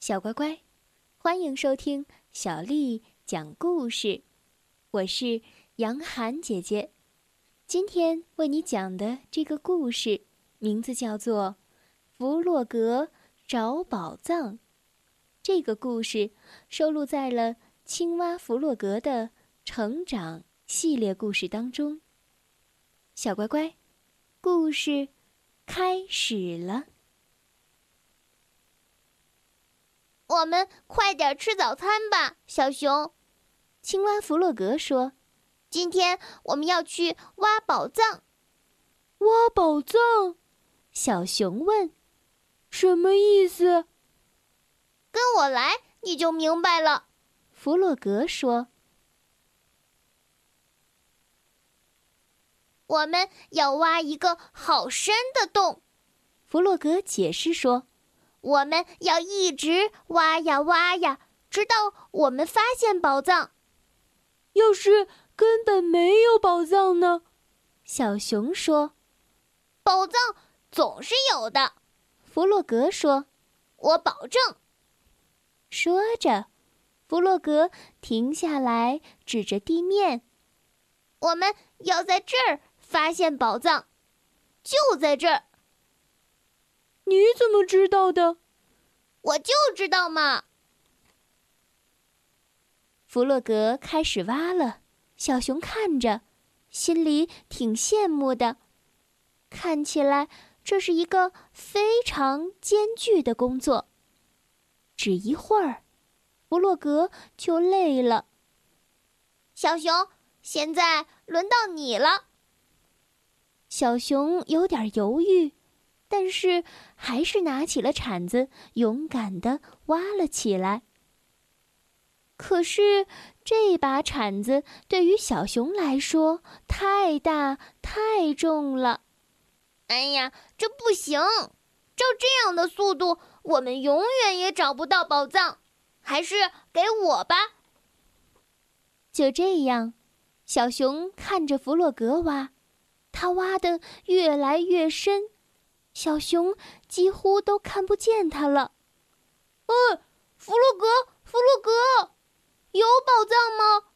小乖乖，欢迎收听小丽讲故事。我是杨涵姐姐，今天为你讲的这个故事名字叫做《弗洛格找宝藏》。这个故事收录在了《青蛙弗洛格的成长》系列故事当中。小乖乖，故事开始了。我们快点吃早餐吧，小熊。青蛙弗洛格说：“今天我们要去挖宝藏。”挖宝藏？小熊问：“什么意思？”跟我来，你就明白了。弗洛格说：“我们要挖一个好深的洞。”弗洛格解释说。我们要一直挖呀挖呀，直到我们发现宝藏。要是根本没有宝藏呢？小熊说：“宝藏总是有的。”弗洛格说：“我保证。”说着，弗洛格停下来，指着地面：“我们要在这儿发现宝藏，就在这儿。”你怎么知道的？我就知道嘛。弗洛格开始挖了，小熊看着，心里挺羡慕的。看起来这是一个非常艰巨的工作。只一会儿，弗洛格就累了。小熊，现在轮到你了。小熊有点犹豫。但是，还是拿起了铲子，勇敢地挖了起来。可是，这把铲子对于小熊来说太大太重了。哎呀，这不行！照这样的速度，我们永远也找不到宝藏。还是给我吧。就这样，小熊看着弗洛格挖，他挖的越来越深。小熊几乎都看不见它了。嗯，弗洛格，弗洛格，有宝藏吗？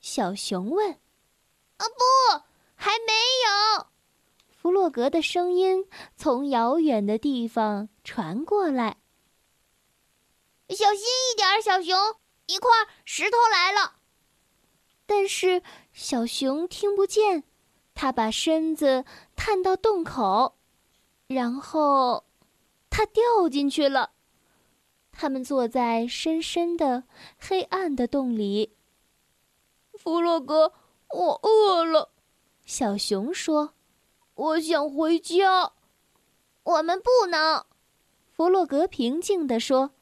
小熊问。啊，不，还没有。弗洛格的声音从遥远的地方传过来。小心一点，小熊，一块石头来了。但是小熊听不见，它把身子探到洞口。然后，他掉进去了。他们坐在深深的、黑暗的洞里。弗洛格，我饿了。小熊说：“我想回家。”我们不能。弗洛格平静地说：“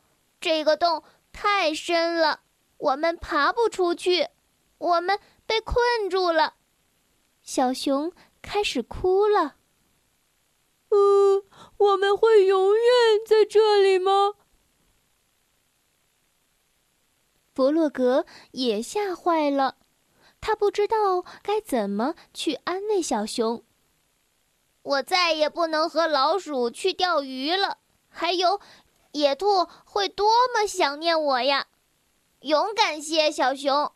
这个洞太深了，我们爬不出去，我们被困住了。”小熊开始哭了。呃，我们会永远在这里吗？弗洛格也吓坏了，他不知道该怎么去安慰小熊。我再也不能和老鼠去钓鱼了，还有，野兔会多么想念我呀！勇敢些，小熊，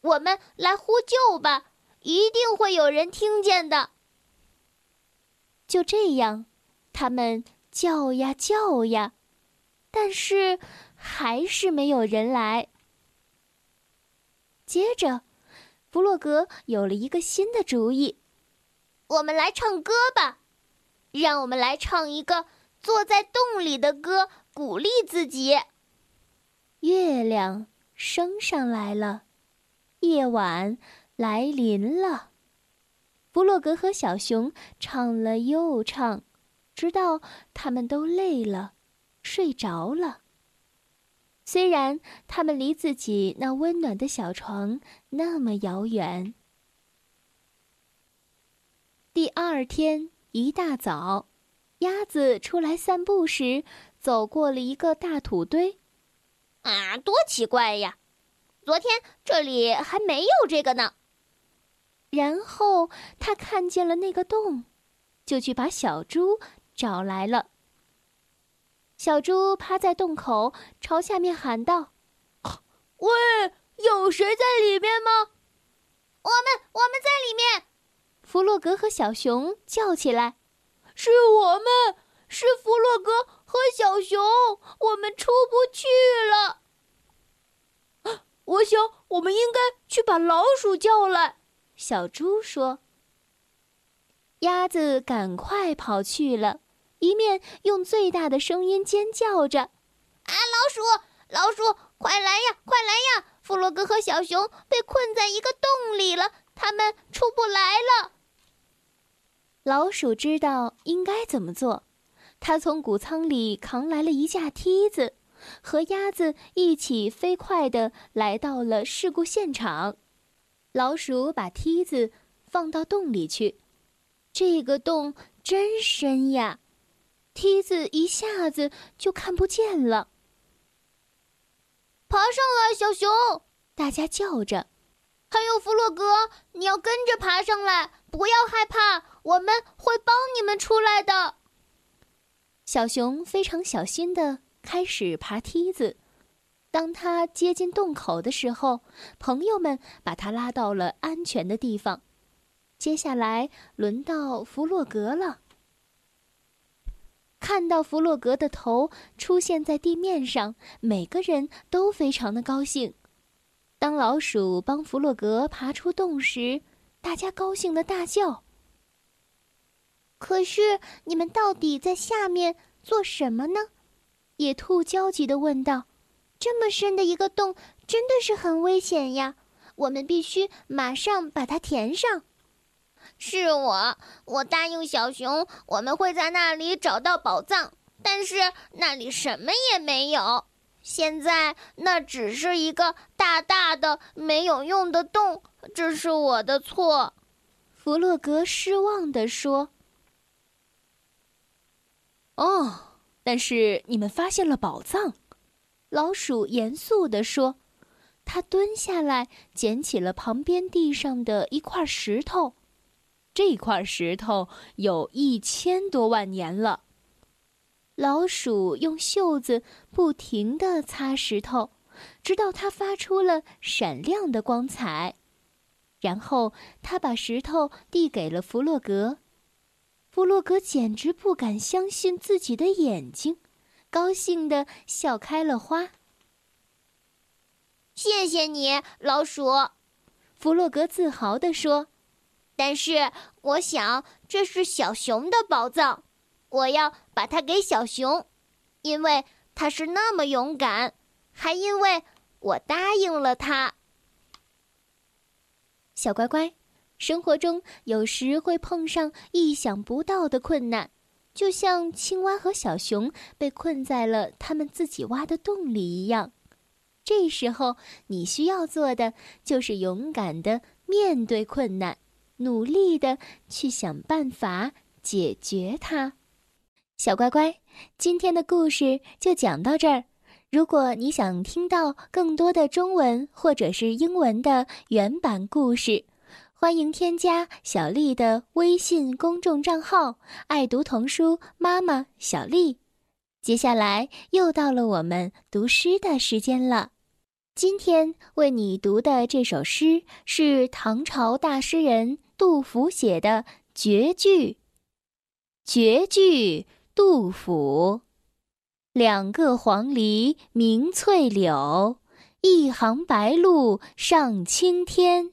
我们来呼救吧，一定会有人听见的。就这样，他们叫呀叫呀，但是还是没有人来。接着，弗洛格有了一个新的主意：“我们来唱歌吧，让我们来唱一个坐在洞里的歌，鼓励自己。”月亮升上来了，夜晚来临了。弗洛格和小熊唱了又唱，直到他们都累了，睡着了。虽然他们离自己那温暖的小床那么遥远。第二天一大早，鸭子出来散步时，走过了一个大土堆。啊，多奇怪呀！昨天这里还没有这个呢。然后他看见了那个洞，就去把小猪找来了。小猪趴在洞口，朝下面喊道：“喂，有谁在里面吗？”“我们，我们在里面。”弗洛格和小熊叫起来：“是我们，是弗洛格和小熊，我们出不去了。”我想，我们应该去把老鼠叫来。”小猪说。鸭子赶快跑去了，一面用最大的声音尖叫着：“啊，老鼠，老鼠，快来呀，快来呀！弗洛格和小熊被困在一个洞里了，他们出不来了。”老鼠知道应该怎么做，它从谷仓里扛来了一架梯子。和鸭子一起飞快地来到了事故现场。老鼠把梯子放到洞里去，这个洞真深呀，梯子一下子就看不见了。爬上来，小熊！大家叫着。还有弗洛格，你要跟着爬上来，不要害怕，我们会帮你们出来的。小熊非常小心的。开始爬梯子，当他接近洞口的时候，朋友们把他拉到了安全的地方。接下来轮到弗洛格了。看到弗洛格的头出现在地面上，每个人都非常的高兴。当老鼠帮弗洛格爬出洞时，大家高兴的大叫。可是你们到底在下面做什么呢？野兔焦急地问道：“这么深的一个洞，真的是很危险呀！我们必须马上把它填上。”是我，我答应小熊，我们会在那里找到宝藏。但是那里什么也没有。现在那只是一个大大的没有用的洞，这是我的错。”弗洛格失望地说。“哦。”但是你们发现了宝藏，老鼠严肃地说：“他蹲下来捡起了旁边地上的一块石头，这块石头有一千多万年了。”老鼠用袖子不停地擦石头，直到它发出了闪亮的光彩，然后他把石头递给了弗洛格。弗洛格简直不敢相信自己的眼睛，高兴的笑开了花。谢谢你，老鼠，弗洛格自豪地说。但是我想这是小熊的宝藏，我要把它给小熊，因为它是那么勇敢，还因为我答应了它。小乖乖。生活中有时会碰上意想不到的困难，就像青蛙和小熊被困在了他们自己挖的洞里一样。这时候，你需要做的就是勇敢的面对困难，努力的去想办法解决它。小乖乖，今天的故事就讲到这儿。如果你想听到更多的中文或者是英文的原版故事，欢迎添加小丽的微信公众账号“爱读童书妈妈小丽”。接下来又到了我们读诗的时间了。今天为你读的这首诗是唐朝大诗人杜甫写的绝句。绝句，杜甫。两个黄鹂鸣翠柳，一行白鹭上青天。